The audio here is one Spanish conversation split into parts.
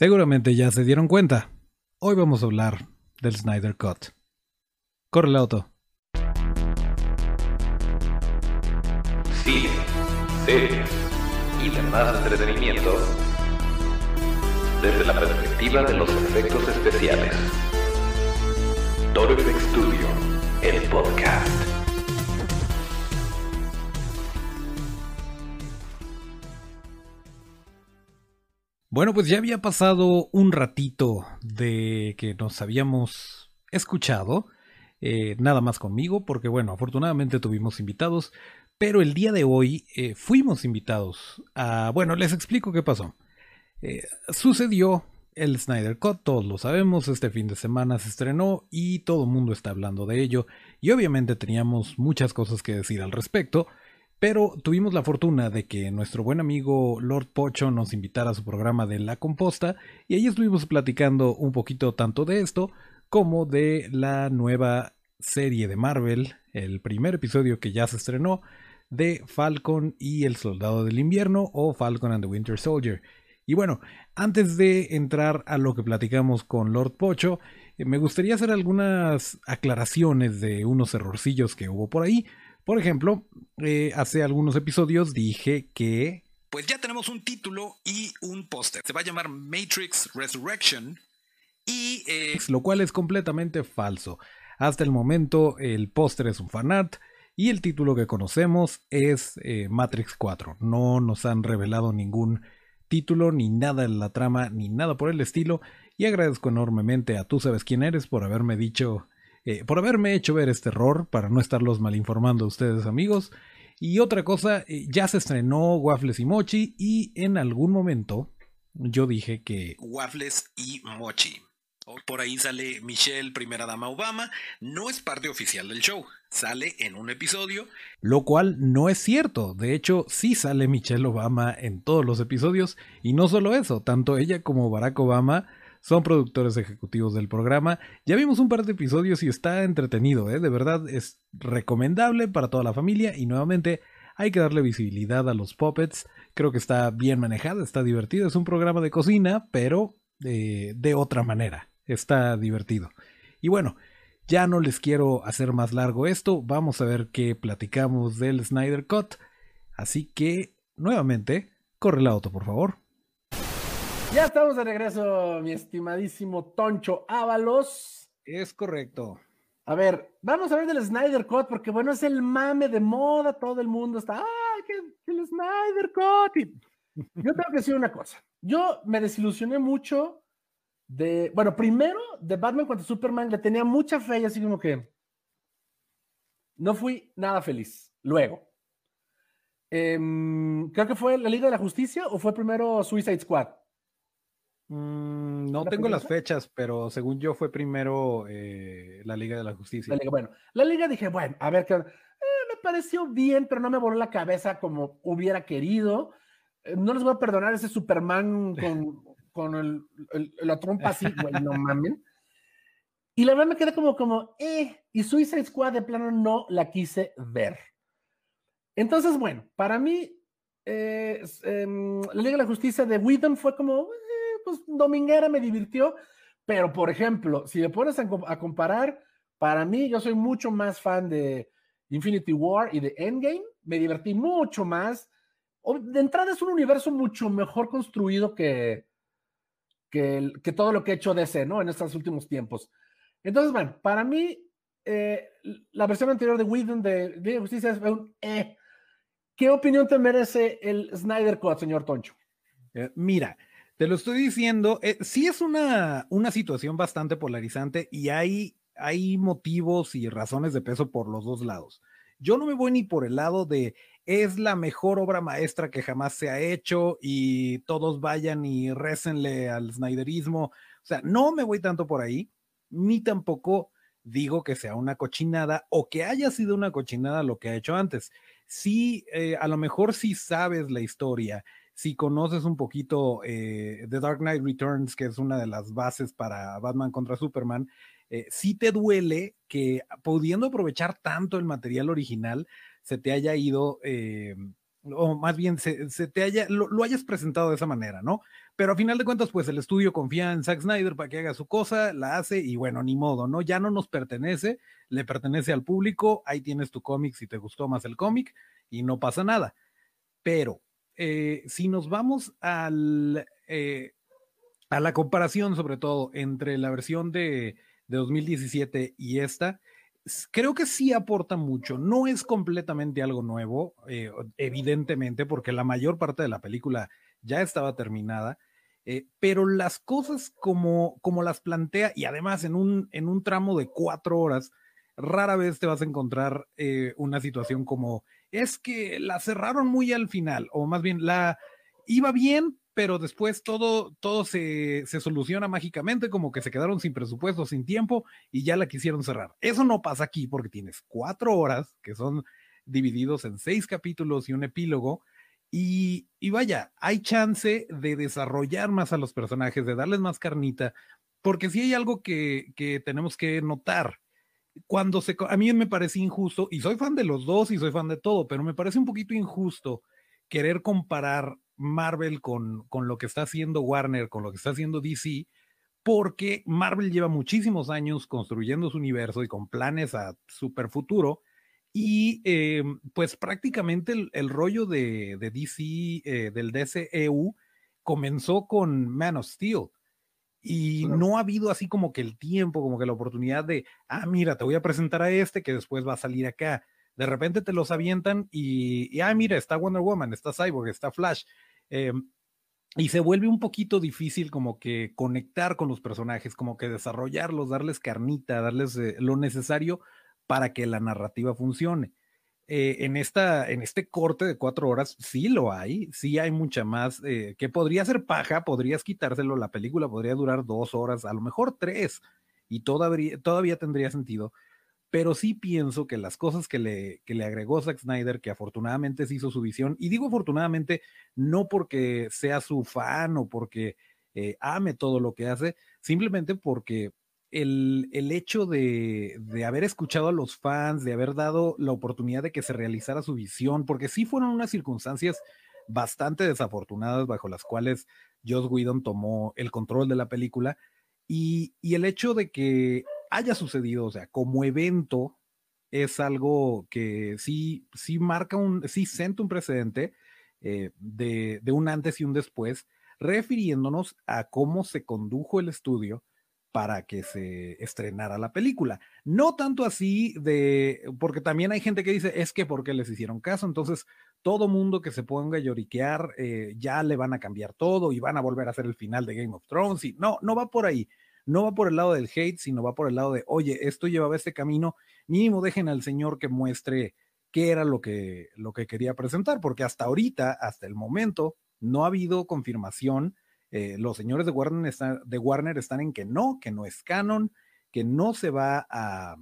Seguramente ya se dieron cuenta. Hoy vamos a hablar del Snyder Cut. Corre el auto. Cine, series y demás entretenimiento desde la perspectiva de los efectos especiales. Toro FX Studio, el podcast. Bueno, pues ya había pasado un ratito de que nos habíamos escuchado, eh, nada más conmigo, porque bueno, afortunadamente tuvimos invitados, pero el día de hoy eh, fuimos invitados a... Bueno, les explico qué pasó. Eh, sucedió el Snyder Cut, todos lo sabemos, este fin de semana se estrenó y todo el mundo está hablando de ello, y obviamente teníamos muchas cosas que decir al respecto, pero tuvimos la fortuna de que nuestro buen amigo Lord Pocho nos invitara a su programa de La Composta y ahí estuvimos platicando un poquito tanto de esto como de la nueva serie de Marvel, el primer episodio que ya se estrenó de Falcon y el Soldado del Invierno o Falcon and the Winter Soldier. Y bueno, antes de entrar a lo que platicamos con Lord Pocho, eh, me gustaría hacer algunas aclaraciones de unos errorcillos que hubo por ahí. Por ejemplo, eh, hace algunos episodios dije que... Pues ya tenemos un título y un póster. Se va a llamar Matrix Resurrection y... Eh, lo cual es completamente falso. Hasta el momento el póster es un fanart y el título que conocemos es eh, Matrix 4. No nos han revelado ningún título, ni nada en la trama, ni nada por el estilo. Y agradezco enormemente a tú sabes quién eres por haberme dicho eh, por haberme hecho ver este error, para no estarlos mal informando a ustedes amigos. Y otra cosa, eh, ya se estrenó Waffles y Mochi y en algún momento yo dije que... Waffles y Mochi. Por ahí sale Michelle, primera dama Obama. No es parte oficial del show. Sale en un episodio. Lo cual no es cierto. De hecho, sí sale Michelle Obama en todos los episodios. Y no solo eso, tanto ella como Barack Obama son productores ejecutivos del programa. Ya vimos un par de episodios y está entretenido, ¿eh? de verdad es recomendable para toda la familia y nuevamente hay que darle visibilidad a los puppets. Creo que está bien manejado, está divertido. Es un programa de cocina, pero de, de otra manera. Está divertido. Y bueno, ya no les quiero hacer más largo esto. Vamos a ver qué platicamos del Snyder Cut. Así que, nuevamente, corre el auto, por favor. Ya estamos de regreso, mi estimadísimo Toncho Ábalos. Es correcto. A ver, vamos a ver del Snyder Cut, porque bueno, es el mame de moda, todo el mundo está, ¡ay, que, el Snyder Cut! yo tengo que decir una cosa, yo me desilusioné mucho de, bueno, primero, de Batman contra Superman, le tenía mucha fe y así como que no fui nada feliz. Luego, em, creo que fue la Liga de la Justicia o fue primero Suicide Squad. Mm, no tengo las fechas, pero según yo fue primero eh, la Liga de la Justicia. La Liga, bueno, la Liga dije, bueno, a ver, qué eh, me pareció bien, pero no me voló la cabeza como hubiera querido. Eh, no les voy a perdonar ese Superman con, con el, la trompa así, güey, no mamen. Y la verdad me quedé como, como, eh, y Suicide Squad de plano no la quise ver. Entonces, bueno, para mí, em, la Liga de la Justicia de Whedon fue como, pues dominguera me divirtió, pero por ejemplo, si le pones a, comparar, para mí yo soy mucho más fan de Infinity War y de Endgame, me divertí mucho más. De entrada es un universo mucho mejor construido que, que, todo lo que ha hecho DC, ¿no? En estos últimos tiempos. Entonces, bueno, para mí, eh, la versión anterior de Whedon de, de Justicia es un eh. ¿Qué opinión te merece el Snyder Cut, señor Toncho? Eh, mira, te lo estoy diciendo, eh, sí es una, una situación bastante polarizante y hay, hay motivos y razones de peso por los dos lados. Yo no me voy ni por el lado de es la mejor obra maestra que jamás se ha hecho y todos vayan y récenle al Snyderismo. O sea, no me voy tanto por ahí, ni tampoco digo que sea una cochinada o que haya sido una cochinada lo que ha hecho antes. Sí, eh, a lo mejor si sabes la historia si conoces un poquito eh, The Dark Knight Returns, que es una de las bases para Batman contra Superman, eh, sí te duele que pudiendo aprovechar tanto el material original, se te haya ido eh, o más bien se, te haya, lo, hayas presentado de esa manera, ¿no? Pero a final de cuentas, pues el estudio confía en Zack Snyder para que haga su cosa, la hace y bueno, ni modo, ¿no? Ya no nos pertenece, le pertenece al público, ahí tienes tu cómic si te gustó más el cómic y no pasa nada. Pero eh, si nos vamos al, eh, a la comparación, sobre todo, entre la versión de, de 2017 y esta, creo que sí aporta mucho. No es completamente algo nuevo, eh, evidentemente, porque la mayor parte de la película ya estaba terminada. Eh, pero las cosas como, como las plantea, y además en un, en un tramo de cuatro horas, rara vez te vas a encontrar eh, una situación como es que la cerraron muy al final, o más bien la iba bien, pero después todo, todo se, soluciona mágicamente, como que se quedaron sin presupuesto, sin tiempo y ya la quisieron cerrar. Eso no pasa aquí porque tienes cuatro horas que son divididos en seis capítulos y un epílogo. Y, vaya, hay chance de desarrollar más a los personajes, de darles más carnita, porque si hay algo que, que tenemos que notar. Cuando se, a mí me parece injusto, y soy fan de los dos y soy fan de todo, pero me parece un poquito injusto querer comparar Marvel con, con lo que está haciendo Warner, con lo que está haciendo DC, porque Marvel lleva muchísimos años construyendo su universo y con planes a super futuro. Y eh, pues prácticamente el, rollo de, de DC, eh, del DCEU, comenzó con Man of Steel. Y no ha habido así como que el tiempo, como que la oportunidad de, ah, mira, te voy a presentar a este que después va a salir acá. De repente te los avientan y, y ah, mira, está Wonder Woman, está Cyborg, está Flash. Em, y se vuelve un poquito difícil como que conectar con los personajes, como que desarrollarlos, darles carnita, darles eh, lo necesario para que la narrativa funcione. Eh, en, esta, en este corte de cuatro horas sí lo hay, sí hay mucha más, eh, que podría ser paja, podrías quitárselo, la película podría durar dos horas, a lo mejor tres, y todavía, todavía tendría sentido, pero sí pienso que las cosas que le, que le agregó Zack Snyder, que afortunadamente se hizo su visión, y digo afortunadamente no porque sea su fan o porque eh, ame todo lo que hace, simplemente porque el, el hecho de, de, haber escuchado a los fans, de haber dado la oportunidad de que se realizara su visión, porque sí fueron unas circunstancias bastante desafortunadas bajo las cuales Joss Whedon tomó el control de la película, y, y el hecho de que haya sucedido, o sea, como evento, es algo que sí, sí marca un, sí senta un precedente eh, de, de un antes y un después, refiriéndonos a cómo se condujo el estudio para que se estrenara la película. No tanto así de, porque también hay gente que dice, es que porque les hicieron caso, entonces todo mundo que se ponga a lloriquear, eh, ya le van a cambiar todo y van a volver a hacer el final de Game of Thrones. Y no, no va por ahí no va por el lado del hate, sino va por el lado de, oye, esto llevaba este camino, mínimo dejen al señor que muestre qué era lo que, lo que quería presentar, porque hasta ahorita, hasta el momento, no ha habido confirmación. Eh, los señores de Warner, de Warner están en que no, que no es canon, que no se va a,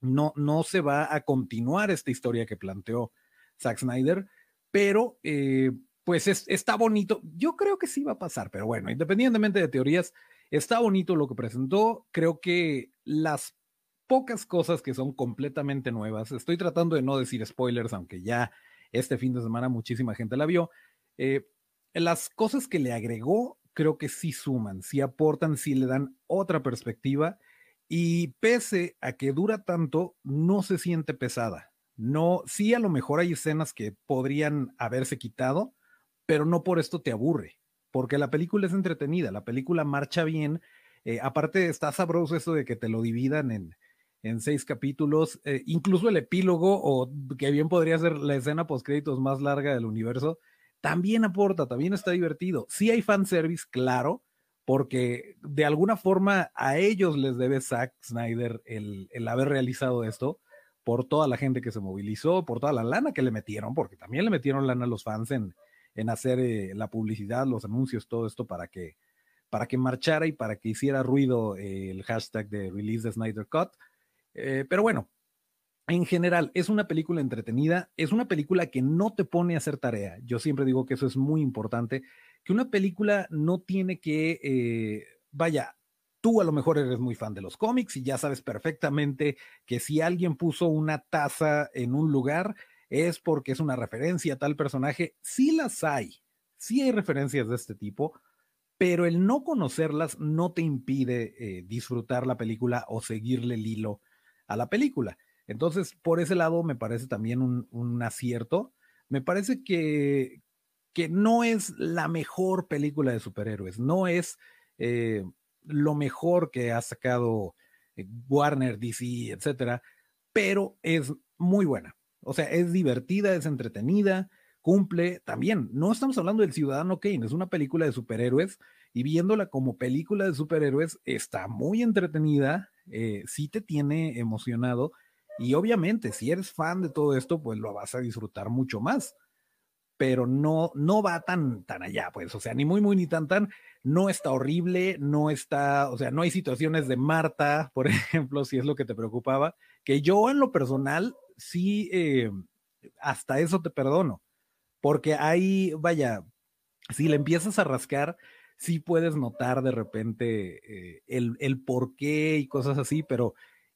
no, no se va a continuar esta historia que planteó Zack Snyder, pero eh, pues está bonito. Yo creo que sí va a pasar, pero bueno, independientemente de teorías, Está bonito lo que presentó. Creo que las pocas cosas que son completamente nuevas, estoy tratando de no decir spoilers, aunque ya este fin de semana muchísima gente la vio. Eh, las cosas que le agregó, creo que sí suman, sí aportan, sí le dan otra perspectiva. Y pese a que dura tanto, no se siente pesada. No, sí, a lo mejor hay escenas que podrían haberse quitado, pero no por esto te aburre porque la película es entretenida, la película marcha bien. Eh, aparte, está sabroso eso de que te lo dividan en, en seis capítulos, eh, incluso el epílogo, o que bien podría ser la escena post-créditos más larga del universo, también aporta, también está divertido. Sí hay fanservice, claro, porque de alguna forma a ellos les debe Zack Snyder el, el haber realizado esto, por toda la gente que se movilizó, por toda la lana que le metieron, porque también le metieron lana a los fans en, en hacer eh, la publicidad, los anuncios, todo esto para que, para que marchara y para que hiciera ruido eh, el hashtag de Release the Snyder Cut. Eh, pero bueno, en general, es una película entretenida, es una película que no te pone a hacer tarea. Yo siempre digo que eso es muy importante, que una película no tiene que, vaya, tú a lo mejor eres muy fan de los cómics y ya sabes perfectamente que si alguien puso una taza en un lugar, es porque es una referencia a tal personaje. Sí las hay, sí hay referencias de este tipo, pero el no conocerlas no te impide eh, disfrutar la película o seguirle el hilo a la película. Entonces, por ese lado me parece también un, acierto. Me parece que, que, no es la mejor película de superhéroes, no es eh, lo mejor que ha sacado eh, Warner, DC, etcétera, pero es muy buena. O sea, es divertida, es entretenida, cumple también. No estamos hablando del Ciudadano Kane, es una película de superhéroes y viéndola como película de superhéroes está muy entretenida, eh, sí te tiene emocionado y obviamente si eres fan de todo esto, pues lo vas a disfrutar mucho más. Pero no, no va tan, tan allá, pues, o sea, ni muy, muy, ni tan, tan, no está horrible, no está, o sea, no hay situaciones de Marta, por ejemplo, si es lo que te preocupaba, que yo en lo personal sí, eh, hasta eso te perdono, porque ahí, vaya, si le empiezas a rascar, sí puedes notar de repente eh, el, el por qué y cosas así, pero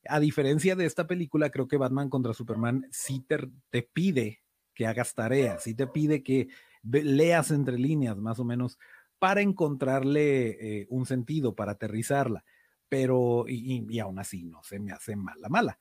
a diferencia de esta película, creo que Batman contra Superman sí te, pide que hagas tareas, sí te pide que leas entre líneas más o menos para encontrarle eh, un sentido, para aterrizarla, pero y, aún así no se me hace mala, mala.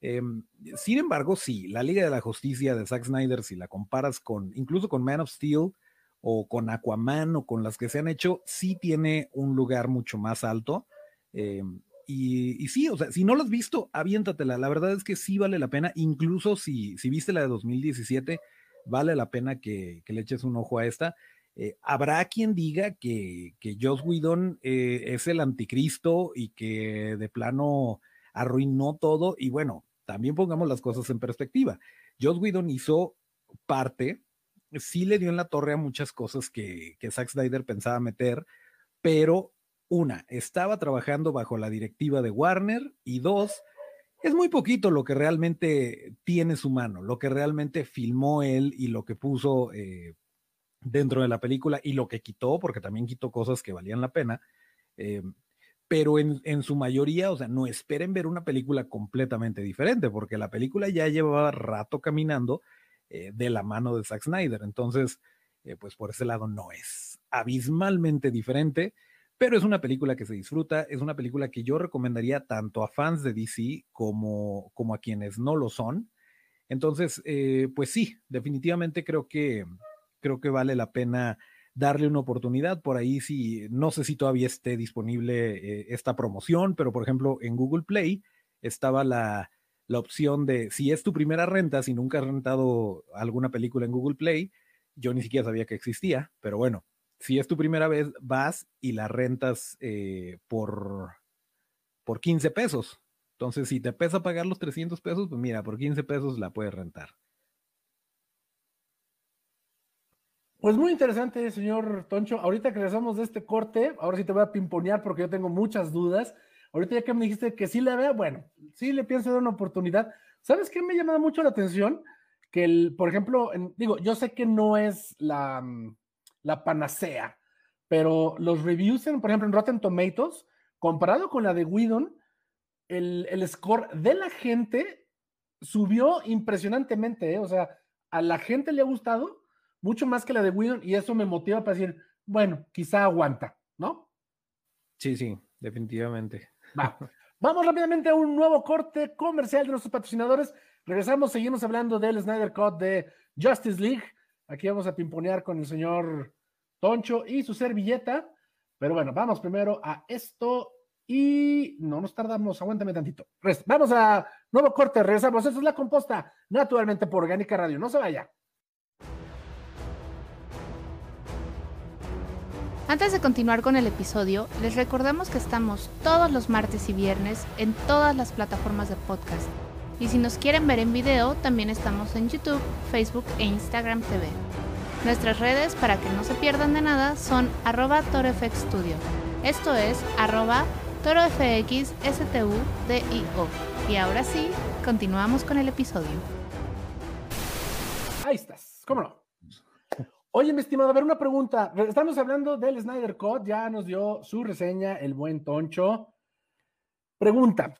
Em, sin embargo, sí, la Liga de la Justicia de Zack Snyder, si la comparas con, incluso con Man of Steel o con Aquaman o con las que se han hecho, sí tiene un lugar mucho más alto. Eh, y, sí, o sea, si no lo has visto, aviéntatela. La verdad es que sí vale la pena, incluso si, si viste la de 2017, vale la pena que, le eches un ojo a esta. Eh, habrá quien diga que, que Joss Whedon eh, es el anticristo y que de plano arruinó todo. Y bueno, también pongamos las cosas en perspectiva. Joss Whedon hizo parte, sí le dio en la torre a muchas cosas que, que Zack Snyder pensaba meter, pero una, estaba trabajando bajo la directiva de Warner y dos, es muy poquito lo que realmente tiene su mano, lo que realmente filmó él y lo que puso eh, dentro de la película y lo que quitó, porque también quitó cosas que valían la pena. Eh, pero en, en, su mayoría, o sea, no esperen ver una película completamente diferente, porque la película ya llevaba rato caminando eh, de la mano de Zack Snyder. Entonces, pues por ese lado no es abismalmente diferente pero es una película que se disfruta, es una película que yo recomendaría tanto a fans de DC como, como a quienes no lo son. Entonces, eh, pues sí, definitivamente creo que, creo que vale la pena darle una oportunidad. Por ahí sí, no sé si todavía esté disponible eh, esta promoción, pero por ejemplo en Google Play estaba la, la opción de si es tu primera renta, si nunca has rentado alguna película en Google Play, yo ni siquiera sabía que existía, pero bueno, si es tu primera vez, vas y la rentas eh, por, por 15 pesos. Entonces, si te pesa pagar los 300 pesos, pues mira, por 15 pesos la puedes rentar. Pues muy interesante, señor Toncho. Ahorita que regresamos de este corte, ahora sí te voy a pimponear porque yo tengo muchas dudas. Ahorita ya que me dijiste que sí la vea, bueno, sí le pienso dar una oportunidad. ¿Sabes qué me ha llamado mucho la atención? Que, el, por ejemplo, digo, yo sé que no es la, mm, la panacea. Pero los reviews, en, por ejemplo, en Rotten Tomatoes, comparado con la de Whedon, el, el score de la gente subió impresionantemente. ¿eh? O sea, a la gente le ha gustado mucho más que la de Whedon y eso me motiva para decir, bueno, quizá aguanta, ¿no? Sí, sí, definitivamente. Va. Vamos rápidamente a un nuevo corte comercial de nuestros patrocinadores. Regresamos, seguimos hablando del Snyder Cut de Justice League. Aquí vamos a pimponear con el señor Toncho y su servilleta. Pero bueno, vamos primero a esto y no nos tardamos, aguántame tantito. Vamos a nuevo corte, regresamos. Eso es la composta, naturalmente por Orgánica Radio. No se vaya. Antes de continuar con el episodio, les recordamos que estamos todos los martes y viernes en todas las plataformas de podcast y si nos quieren ver en video, también estamos en YouTube, Facebook e Instagram TV. Nuestras redes, para que no se pierdan de nada, son arroba torofxstudio. Esto es arroba torofxstudio. Y ahora sí, continuamos con el episodio. Ahí estás, ¿cómo no? Oye, mi estimado, a ver, una pregunta. Estamos hablando del Snyder Code, ya nos dio su reseña el buen Toncho. Pregunta,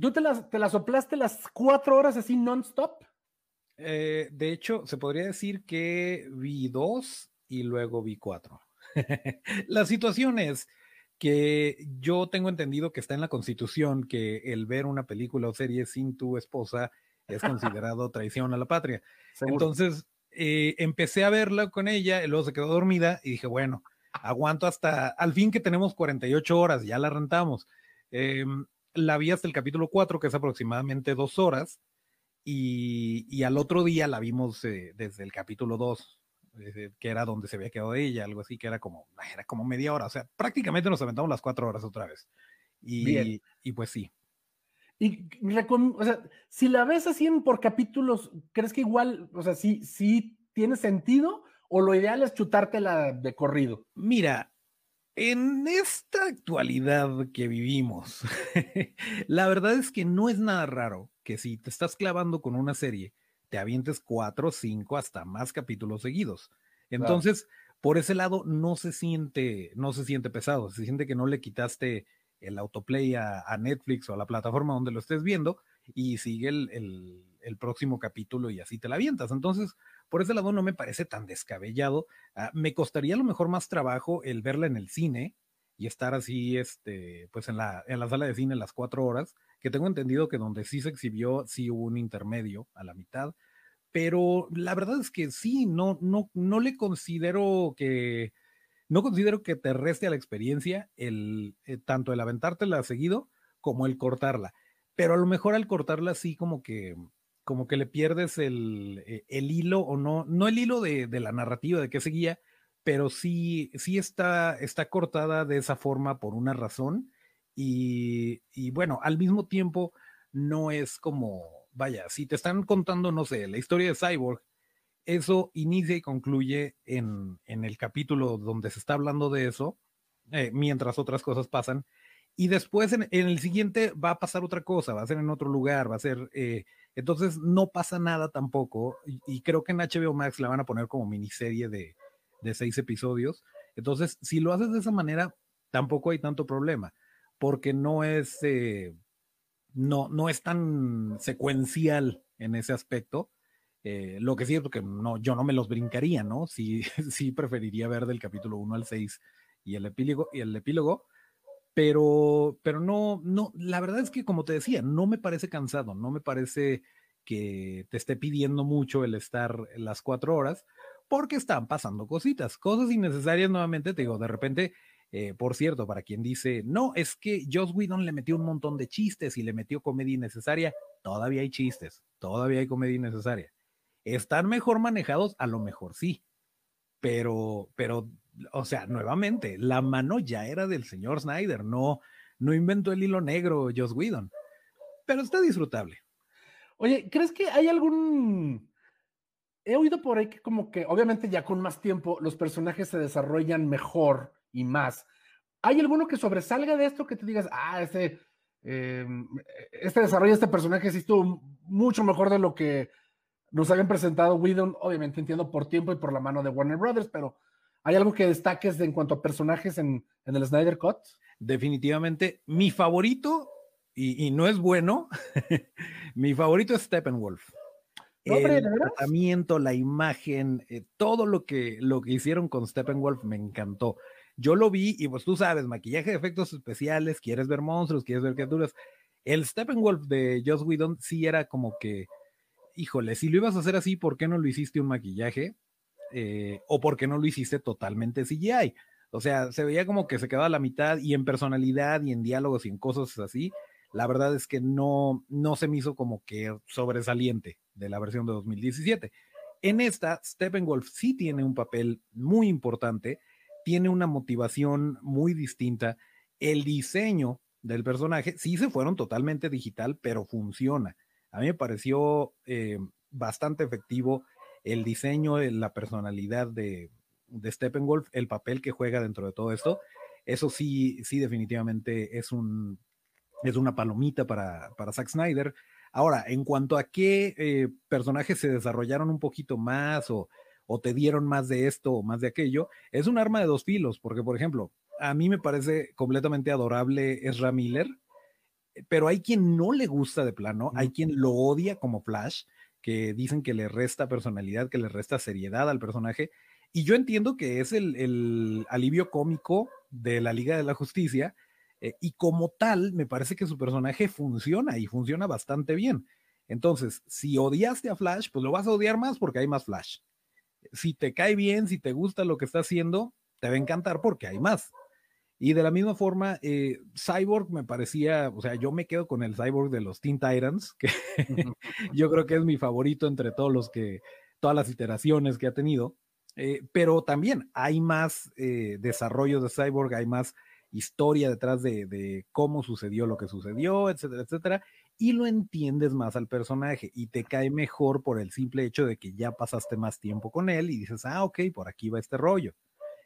¿Tú te las, te soplaste las cuatro horas así non-stop? Eh, de hecho, se podría decir que vi dos y luego vi cuatro. la situación es que yo tengo entendido que está en la constitución que el ver una película o serie sin tu esposa es considerado traición a la patria. Entonces, eh, empecé a verla con ella, y luego se quedó dormida y dije, bueno, aguanto hasta al fin que tenemos 48 horas, ya la rentamos. Em, la vi hasta el capítulo 4, que es aproximadamente dos horas, y, al otro día la vimos eh, desde el capítulo 2, que era donde se había quedado ella, algo así, que era como, era como media hora, o sea, prácticamente nos aventamos las cuatro horas otra vez. Y, y pues sí. Y o sea, si la ves así por capítulos, ¿crees que igual, o sea, sí, sí tiene sentido? ¿O lo ideal es chutártela de corrido? Mira, en esta actualidad que vivimos, la verdad es que no es nada raro que si te estás clavando con una serie, te avientes cuatro, cinco, hasta más capítulos seguidos. Entonces, por ese lado, no se siente, no se siente pesado, se siente que no le quitaste el autoplay a, Netflix o a la plataforma donde lo estés viendo y sigue el, el, próximo capítulo y así te la avientas. Entonces, por ese lado no me parece tan descabellado. Ah, me costaría a lo mejor más trabajo el verla en el cine y estar así, este, pues en la, en la sala de cine las cuatro horas, que tengo entendido que donde sí se exhibió, sí hubo un intermedio a la mitad, pero la verdad es que sí, no, no, no le considero que, no considero que te reste a la experiencia el, eh, tanto el aventártela seguido como el cortarla, pero a lo mejor al cortarla sí como que, como que le pierdes el, eh, el hilo o no, no el hilo de, de, la narrativa de qué seguía, pero sí, sí está, está cortada de esa forma por una razón y, y bueno, al mismo tiempo no es como, vaya, si te están contando, no sé, la historia de Cyborg, eso inicia y concluye en, en el capítulo donde se está hablando de eso, eh, mientras otras cosas pasan, y después en, el siguiente va a pasar otra cosa, va a ser en otro lugar, va a ser, eh, entonces no pasa nada tampoco, y, creo que en HBO Max la van a poner como miniserie de, de seis episodios, entonces si lo haces de esa manera, tampoco hay tanto problema, porque no es, eh, no, no es tan secuencial en ese aspecto, eh, lo que sí es que no, yo no me los brincaría, ¿no? Sí, preferiría ver del capítulo 1 al 6 y el epílogo, y el epílogo pero, pero no, no, la verdad es que como te decía, no me parece cansado, no me parece que te esté pidiendo mucho el estar las cuatro horas, porque están pasando cositas, cosas innecesarias nuevamente, te digo, de repente, eh, por cierto, para quien dice, no, es que Joss Whedon le metió un montón de chistes y le metió comedia innecesaria, todavía hay chistes, todavía hay comedia innecesaria. ¿Están mejor manejados? A lo mejor sí, pero, pero o sea, nuevamente, la mano ya era del señor Snyder, no, no inventó el hilo negro Joss Whedon, pero está disfrutable. Oye, ¿crees que hay algún... He oído por ahí que como que obviamente ya con más tiempo los personajes se desarrollan mejor y más. ¿Hay alguno que sobresalga de esto que te digas, ah, este, em, este desarrollo de este personaje sí estuvo mucho mejor de lo que nos habían presentado Whedon? Obviamente entiendo por tiempo y por la mano de Warner Brothers, pero ¿Hay algo que destaques de, en cuanto a personajes en, el Snyder Cut? Definitivamente, mi favorito, y, no es bueno, mi favorito es Steppenwolf. el tratamiento, la imagen, eh, todo lo que, lo que hicieron con Steppenwolf me encantó. Yo lo vi y pues tú sabes, maquillaje de efectos especiales, quieres ver monstruos, quieres ver criaturas. El Steppenwolf de Joss Whedon sí era como que, híjole, si lo ibas a hacer así, ¿por qué no lo hiciste un maquillaje? Eh, o porque no lo hiciste totalmente CGI. O sea, se veía como que se quedaba a la mitad y en personalidad y en diálogos y en cosas así. La verdad es que no, no se me hizo como que sobresaliente de la versión de 2017. En esta, Steppenwolf sí tiene un papel muy importante, tiene una motivación muy distinta. El diseño del personaje sí se fueron totalmente digital, pero funciona. A mí me pareció eh, bastante efectivo el diseño, la personalidad de, de Steppenwolf, el papel que juega dentro de todo esto, eso sí, sí, definitivamente es un es una palomita para, para Zack Snyder. Ahora, en cuanto a qué eh, personajes se desarrollaron un poquito más o, o te dieron más de esto o más de aquello, es un arma de dos filos, porque, por ejemplo, a mí me parece completamente adorable Ezra Miller, pero hay quien no le gusta de plano, hay quien lo odia como Flash, que dicen que le resta personalidad, que le resta seriedad al personaje. Y yo entiendo que es el, el alivio cómico de la Liga de la Justicia. eh, y como tal, me parece que su personaje funciona y funciona bastante bien. Entonces, si odiaste a Flash, pues lo vas a odiar más porque hay más Flash. Si te cae bien, si te gusta lo que está haciendo, te va a encantar porque hay más. Y de la misma forma, eh, Cyborg me parecía, o sea, yo me quedo con el Cyborg de los Teen Titans, que yo creo que es mi favorito entre todos los que, todas las iteraciones que ha tenido. Eh, pero también hay más eh, desarrollo de Cyborg, hay más historia detrás de, de, cómo sucedió lo que sucedió, etcétera, etcétera, y lo entiendes más al personaje y te cae mejor por el simple hecho de que ya pasaste más tiempo con él y dices, ah, ok, por aquí va este rollo.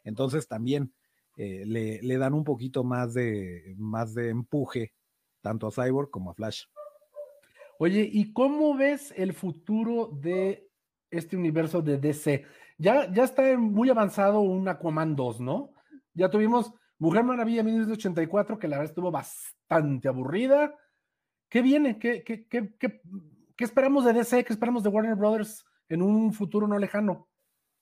Entonces también eh, le, le, dan un poquito más de, más de empuje tanto a Cyborg como a Flash. Oye, ¿y cómo ves el futuro de este universo de DC? Ya, ya está muy avanzado un Aquaman 2, ¿no? Ya tuvimos Mujer Maravilla 1984, que la verdad estuvo bastante aburrida. ¿Qué viene? ¿Qué, qué, qué, qué, esperamos de DC? ¿Qué esperamos de Warner Brothers en un futuro no lejano?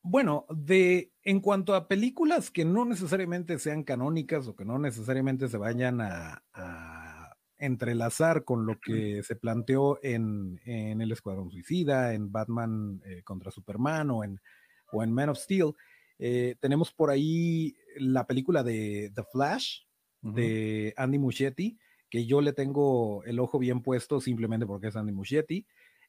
Bueno, de en cuanto a películas que no necesariamente sean canónicas o que no necesariamente se vayan a, a entrelazar con lo que se planteó en, en, El Escuadrón Suicida, en Batman eh, contra Superman o en, o en Man of Steel, eh, tenemos por ahí la película de The Flash uh -huh. de Andy Muschietti, que yo le tengo el ojo bien puesto simplemente porque es Andy Muschietti.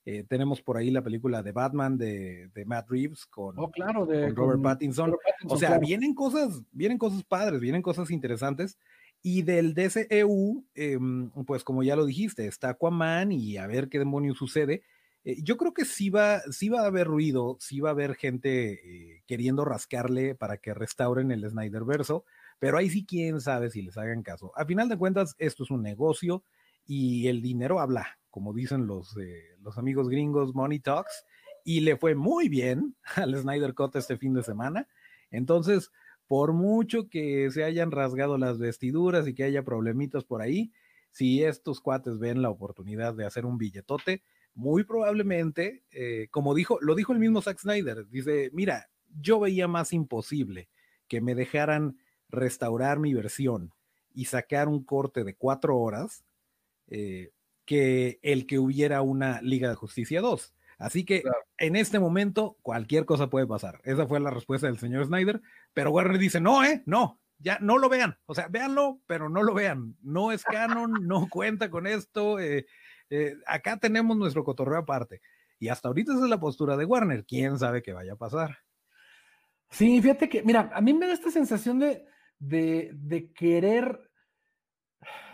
Eh, tenemos por ahí la película de Batman de, de Matt Reeves con, oh, claro, de, con Robert, con Pattinson. Robert, Pattinson. O sea, claro. vienen cosas, vienen cosas padres, vienen cosas interesantes. Y del DCEU, eh, pues como ya lo dijiste, está Aquaman y a ver qué demonios sucede. Eh, yo creo que sí va, sí va a haber ruido, sí va a haber gente eh, queriendo rascarle para que restauren el Snyder verso, pero ahí sí quién sabe si les hagan caso. A final de cuentas, esto es un negocio y el dinero habla, como dicen los, eh, los amigos gringos, Money Talks, y le fue muy bien al Snyder Cut este fin de semana. Entonces, por mucho que se hayan rasgado las vestiduras y que haya problemitas por ahí, si estos cuates ven la oportunidad de hacer un billetote, muy probablemente, eh, como dijo, lo dijo el mismo Zack Snyder, dice, mira, yo veía más imposible que me dejaran restaurar mi versión y sacar un corte de cuatro horas eh, que el que hubiera una Liga de Justicia 2. Así que claro. en este momento cualquier cosa puede pasar. Esa fue la respuesta del señor Snyder, pero Warner dice, no, eh, no, ya no lo vean. O sea, véanlo, pero no lo vean. No es canon, no cuenta con esto. Eh, eh, acá tenemos nuestro cotorreo aparte. Y hasta ahorita esa es la postura de Warner. ¿Quién sabe qué vaya a pasar? Sí, fíjate que, mira, a mí me da esta sensación de, de, de querer,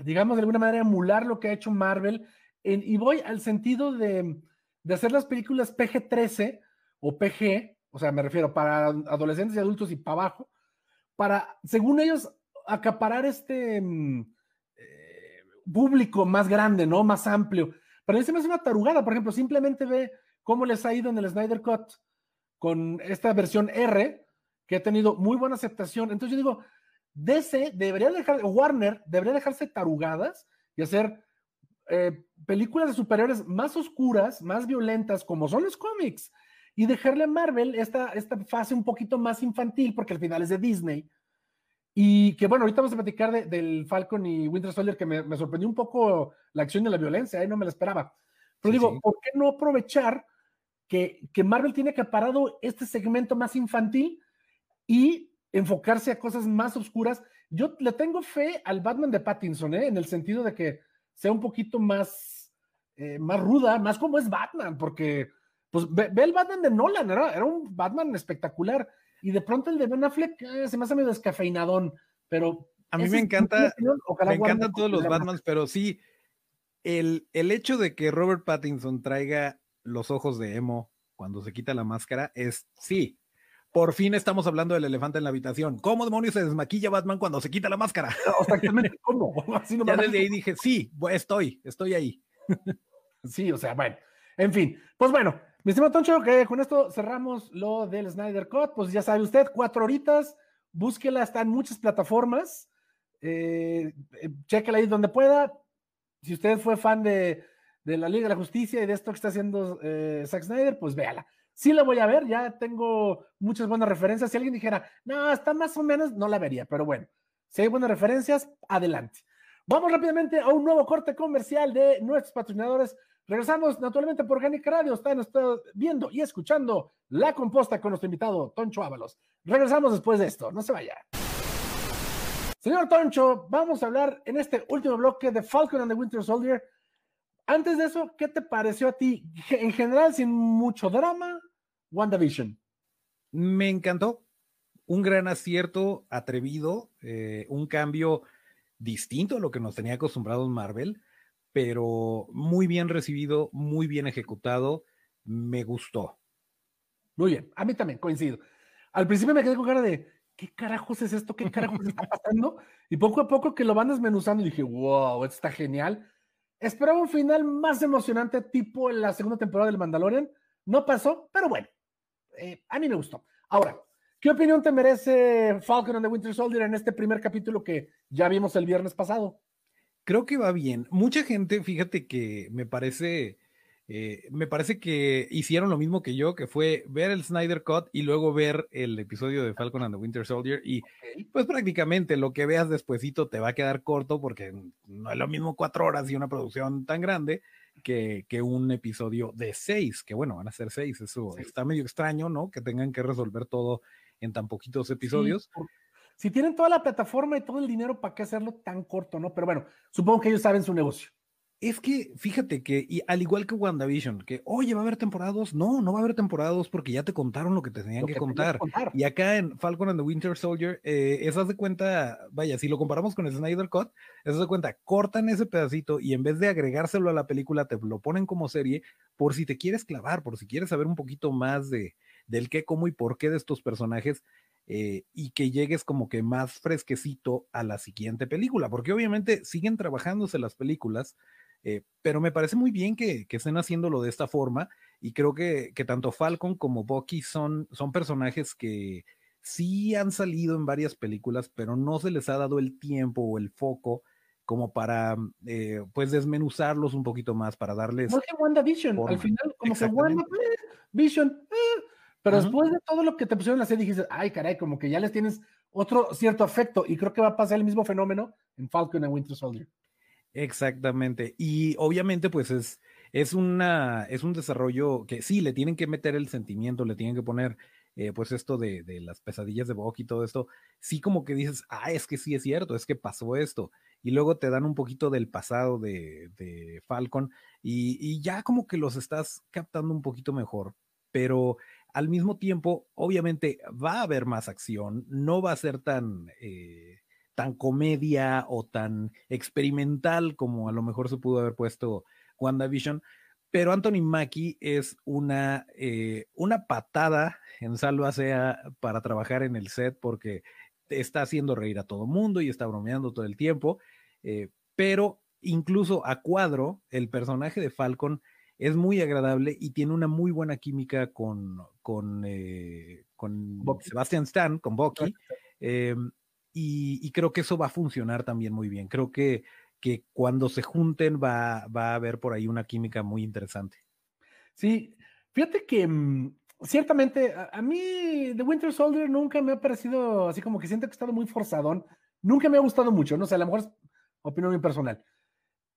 digamos, de alguna manera emular lo que ha hecho Marvel. Y voy al sentido de, de hacer las películas PG-13 o PG, o sea, me refiero para adolescentes y adultos y para abajo, para, según ellos, acaparar este eh, público más grande, ¿no? Más amplio. Pero a mí se me hace una tarugada, por ejemplo, simplemente ve cómo les ha ido en el Snyder Cut con esta versión R, que ha tenido muy buena aceptación. Entonces yo digo, DC debería dejar, Warner debería dejarse tarugadas y hacer eh, películas de superiores más oscuras, más violentas, como son los cómics, y dejarle a Marvel esta, esta fase un poquito más infantil, porque al final es de Disney. Y que bueno, ahorita vamos a platicar de, del Falcon y Winter Soldier, que me, me, sorprendió un poco la acción de la violencia, ahí no me la esperaba. Pero sí, digo, sí. ¿por qué no aprovechar que, que Marvel tiene acaparado este segmento más infantil y enfocarse a cosas más oscuras? Yo le tengo fe al Batman de Pattinson, ¿eh? en el sentido de que sea un poquito más, eh, más ruda, más como es Batman, porque pues ve, ve, el Batman de Nolan, era, era un Batman espectacular, y de pronto el de Ben Affleck eh, se me hace medio descafeinadón, pero... A mí me encanta, me encantan todos los Batmans, pero sí, el, el hecho de que Robert Pattinson traiga los ojos de emo cuando se quita la máscara es, sí, por fin estamos hablando del elefante en la habitación. ¿Cómo demonios se desmaquilla Batman cuando se quita la máscara? Exactamente, ¿cómo? Así no ya desde ahí dije, sí, estoy, estoy ahí. sí, o sea, bueno, en fin, pues bueno, mi estimado Toncho, que con esto cerramos lo del Snyder Cut, pues ya sabe usted, cuatro horitas, búsquela, está en muchas plataformas, eh, chéquela ahí donde pueda. Si usted fue fan de, de la Liga de la Justicia y de esto que está haciendo eh, Zack Snyder, pues véala. Sí la voy a ver, ya tengo muchas buenas referencias. Si alguien dijera, no, está más o menos, no la vería, pero bueno, si hay buenas referencias, adelante. Vamos rápidamente a un nuevo corte comercial de nuestros patrocinadores. Regresamos naturalmente por Organic Radio. Están viendo y escuchando La Composta con nuestro invitado Toncho Ábalos. Regresamos después de esto. No se vaya. Señor Toncho, vamos a hablar en este último bloque de Falcon and the Winter Soldier. Antes de eso, ¿qué te pareció a ti? En general, sin mucho drama, WandaVision. Me encantó. Un gran acierto, atrevido, eh, un cambio distinto a lo que nos tenía acostumbrados Marvel, pero muy bien recibido, muy bien ejecutado, me gustó. Muy bien, a mí también coincido. Al principio me quedé con cara de, ¿qué carajos es esto? ¿Qué carajos está pasando? Y poco a poco que lo van desmenuzando dije, wow, esto está genial. Esperaba un final más emocionante, tipo en la segunda temporada del Mandalorian. No pasó, pero bueno, eh, a mí me gustó. Ahora, ¿Qué opinión te merece Falcon and the Winter Soldier en este primer capítulo que ya vimos el viernes pasado? Creo que va bien. Mucha gente, fíjate que me parece, eh, me parece que hicieron lo mismo que yo, que fue ver el Snyder Cut y luego ver el episodio de Falcon and the Winter Soldier y pues prácticamente lo que veas despuesito te va a quedar corto porque no es lo mismo cuatro horas y una producción tan grande que, que un episodio de seis, que bueno, van a ser seis, eso está medio extraño, ¿no? Que tengan que resolver todo en tan poquitos episodios. si tienen toda la plataforma y todo el dinero, ¿para qué hacerlo tan corto, no? Pero bueno, supongo que ellos saben su negocio. Es que fíjate que, y al igual que WandaVision, que oye, va a haber temporadas, no, no va a haber temporadas porque ya te contaron lo que te tenían que, contar. Y acá en Falcon and the Winter Soldier, eh, esas de cuenta, vaya, si lo comparamos con el Snyder Cut, esas de cuenta, cortan ese pedacito y en vez de agregárselo a la película, te lo ponen como serie por si te quieres clavar, por si quieres saber un poquito más de, del qué, cómo y por qué de estos personajes eh, y que llegues como que más fresquecito a la siguiente película, porque obviamente siguen trabajándose las películas, eh, pero me parece muy bien que, estén haciéndolo de esta forma y creo que, tanto Falcon como Bucky son, son personajes que sí han salido en varias películas, pero no se les ha dado el tiempo o el foco como para eh, pues desmenuzarlos un poquito más, para darles... No que WandaVision, al final como que WandaVision, pero después de todo lo que te pusieron en la serie, dijiste, ay, caray, como que ya les tienes otro cierto afecto. Y creo que va a pasar el mismo fenómeno en Falcon and Winter Soldier. Exactamente. Y obviamente, pues es, es, una, es un desarrollo que sí, le tienen que meter el sentimiento, le tienen que poner, eh, pues esto de, de, las pesadillas de Bucky y todo esto. Sí, como que dices, ah, es que sí es cierto, es que pasó esto. Y luego te dan un poquito del pasado de, de Falcon y, y ya como que los estás captando un poquito mejor. Pero al mismo tiempo, obviamente va a haber más acción, no va a ser tan, eh, tan comedia o tan experimental como a lo mejor se pudo haber puesto WandaVision, pero Anthony Mackie es una, eh, una patada en salva sea para trabajar en el set porque está haciendo reír a todo mundo y está bromeando todo el tiempo, eh, pero incluso a cuadro, el personaje de Falcon es muy agradable y tiene una muy buena química con, con, eh, con Sebastian Stan, con Bucky, eh, y, creo que eso va a funcionar también muy bien. Creo que, que cuando se junten va, va a haber por ahí una química muy interesante. Sí, fíjate que mm, ciertamente a, mí The Winter Soldier nunca me ha parecido así como que siento que he estado muy forzadón. Nunca me ha gustado mucho, no sé, a lo mejor es opinión muy personal.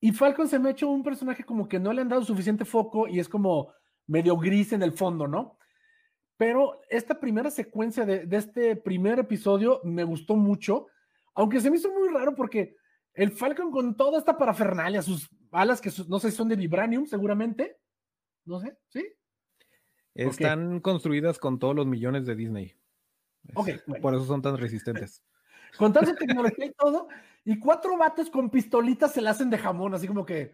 Y Falcon se me ha hecho un personaje como que no le han dado suficiente foco y es como medio gris en el fondo, ¿no? Pero esta primera secuencia de, este primer episodio me gustó mucho, aunque se me hizo muy raro porque el Falcon con toda esta parafernalia, sus alas que no sé si son de vibranium seguramente, no sé, ¿sí? Están construidas con todos los millones de Disney. Ok. Por eso son tan resistentes. con toda esa tecnología y todo, y cuatro vatos con pistolitas se la hacen de jamón, así como que,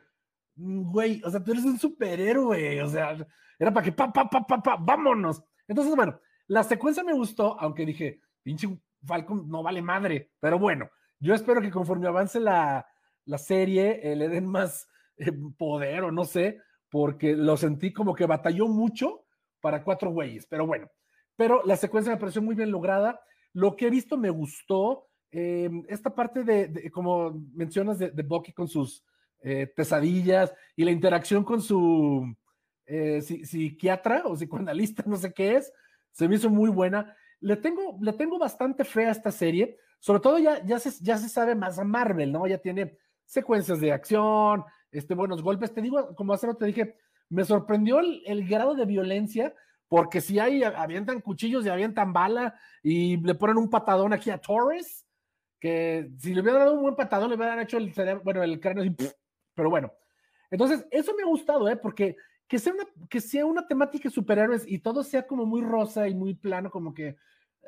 mm, güey, o sea, tú eres un superhéroe, o sea, era para que, pa, pa, pa, pa, pa, vámonos. Entonces, bueno, la secuencia me gustó, aunque dije, pinche Falcon no vale madre, pero bueno, yo espero que conforme avance la, la serie eh, le den más eh, poder o no sé, porque lo sentí como que batalló mucho para cuatro güeyes, pero bueno, pero la secuencia me pareció muy bien lograda. Lo que he visto me gustó, Em, esta parte de, como mencionas, de, de Bucky con sus eh, pesadillas y la interacción con su eh, psiquiatra o psicoanalista, no sé qué es, se me hizo muy buena. Le tengo, le tengo bastante fe a esta serie, sobre todo ya, ya, se, ya se sabe más a Marvel, ¿no? Ya tiene secuencias de acción, este, buenos golpes. Te digo, como hace te dije, me sorprendió el, grado de violencia, porque si hay, avientan cuchillos y avientan bala y le ponen un patadón aquí a Torres, que si le hubieran dado un buen patadón, le hubieran hecho el cerebro, bueno, el cráneo pero bueno. Entonces, eso me ha gustado, ¿eh? Porque que sea una, que sea una temática de superhéroes y todo sea como muy rosa y muy plano, como que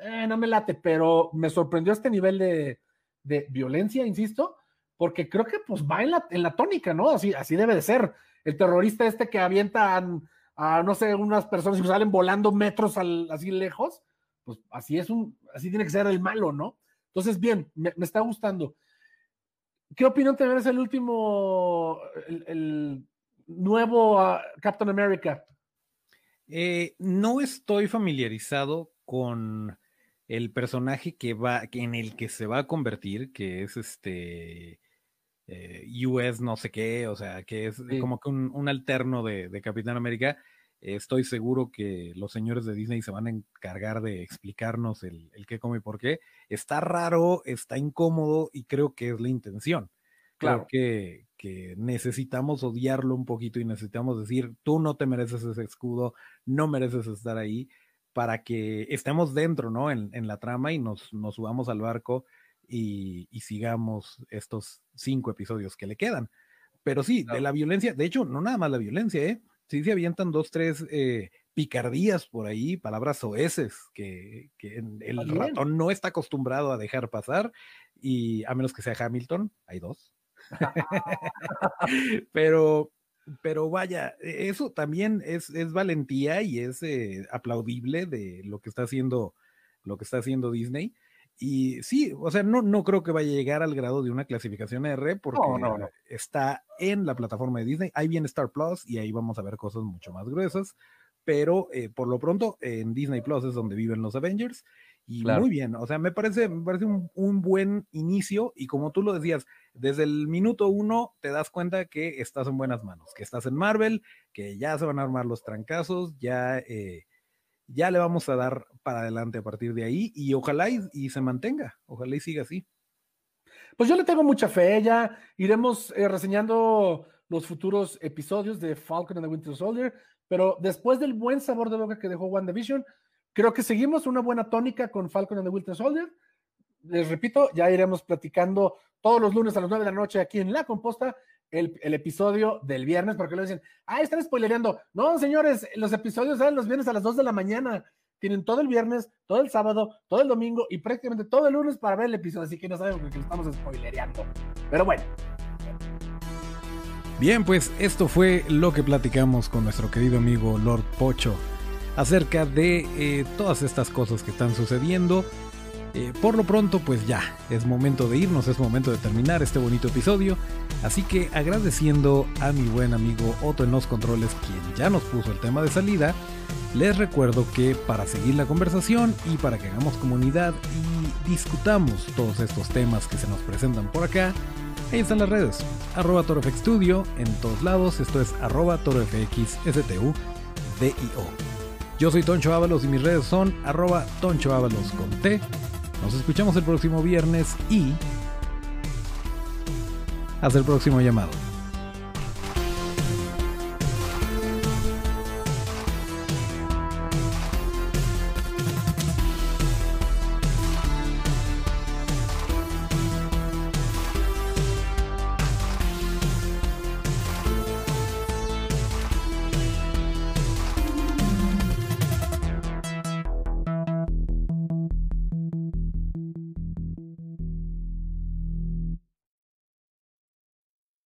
eh, no me late, pero me sorprendió este nivel de, de, violencia, insisto, porque creo que pues va en la, en la tónica, ¿no? Así, así debe de ser. El terrorista este que avientan a, no sé, unas personas que salen volando metros así lejos, pues así es un, así tiene que ser el malo, ¿no? Entonces, bien, me, está gustando. ¿Qué opinión te merece el último, el nuevo Captain America? Eh, no estoy familiarizado con el personaje que va, en el que se va a convertir, que es este eh, US no sé qué, o sea, que es como que un, alterno de, Capitán América. estoy seguro que los señores de Disney se van a encargar de explicarnos el, el qué, cómo y por qué. Está raro, está incómodo y creo que es la intención. Claro. que, necesitamos odiarlo un poquito y necesitamos decir, tú no te mereces ese escudo, no mereces estar ahí, para que estemos dentro, ¿no? En, la trama y nos, nos, subamos al barco y, sigamos estos cinco episodios que le quedan. Pero sí, de la violencia, de hecho, no nada más la violencia, ¿eh? Sí se avientan dos, tres eh, picardías por ahí, palabras oeces que, que el ratón no está acostumbrado a dejar pasar y a menos que sea Hamilton, hay dos. pero, pero vaya, e, eso también es, es valentía y es eh, aplaudible de lo que está haciendo, lo que está haciendo Disney. Y sí, o sea, no, no creo que vaya a llegar al grado de una clasificación R porque está en la plataforma de Disney. Ahí viene Star Plus y ahí vamos a ver cosas mucho más gruesas. Pero eh, por lo pronto en Disney Plus es donde viven los Avengers. Y muy bien, o sea, me parece, me parece un, un, buen inicio y como tú lo decías, desde el minuto uno te das cuenta que estás en buenas manos, que estás en Marvel, que ya se van a armar los trancazos, ya, eh, ya le vamos a dar para adelante a partir de ahí y ojalá y, se mantenga, ojalá y siga así. Pues yo le tengo mucha fe, ya iremos eh, reseñando los futuros episodios de Falcon and the Winter Soldier, pero después del buen sabor de boca que dejó WandaVision, creo que seguimos una buena tónica con Falcon and the Winter Soldier. Les repito, ya iremos platicando todos los lunes a las 9 de la noche aquí en La Composta el, episodio del viernes, porque le dicen, ah, están spoilereando. No, señores, los episodios salen los viernes a las 2 de la mañana. Tienen todo el viernes, todo el sábado, todo el domingo y prácticamente todo el lunes para ver el episodio, así que no sabemos que estamos spoilereando. Pero bueno. Bien, pues esto fue lo que platicamos con nuestro querido amigo Lord Pocho acerca de eh, todas estas cosas que están sucediendo. Eh, por lo pronto, pues ya, es momento de irnos, es momento de terminar este bonito episodio. Así que agradeciendo a mi buen amigo Otto en los controles, quien ya nos puso el tema de salida, les recuerdo que para seguir la conversación y para que hagamos comunidad y discutamos todos estos temas que se nos presentan por acá, ahí están las redes, arroba en todos lados, esto es arroba torofxstu, Yo soy Toncho Ábalos y mis redes son arroba Toncho Ábalos con T nos escuchamos el próximo viernes y hasta el próximo llamado.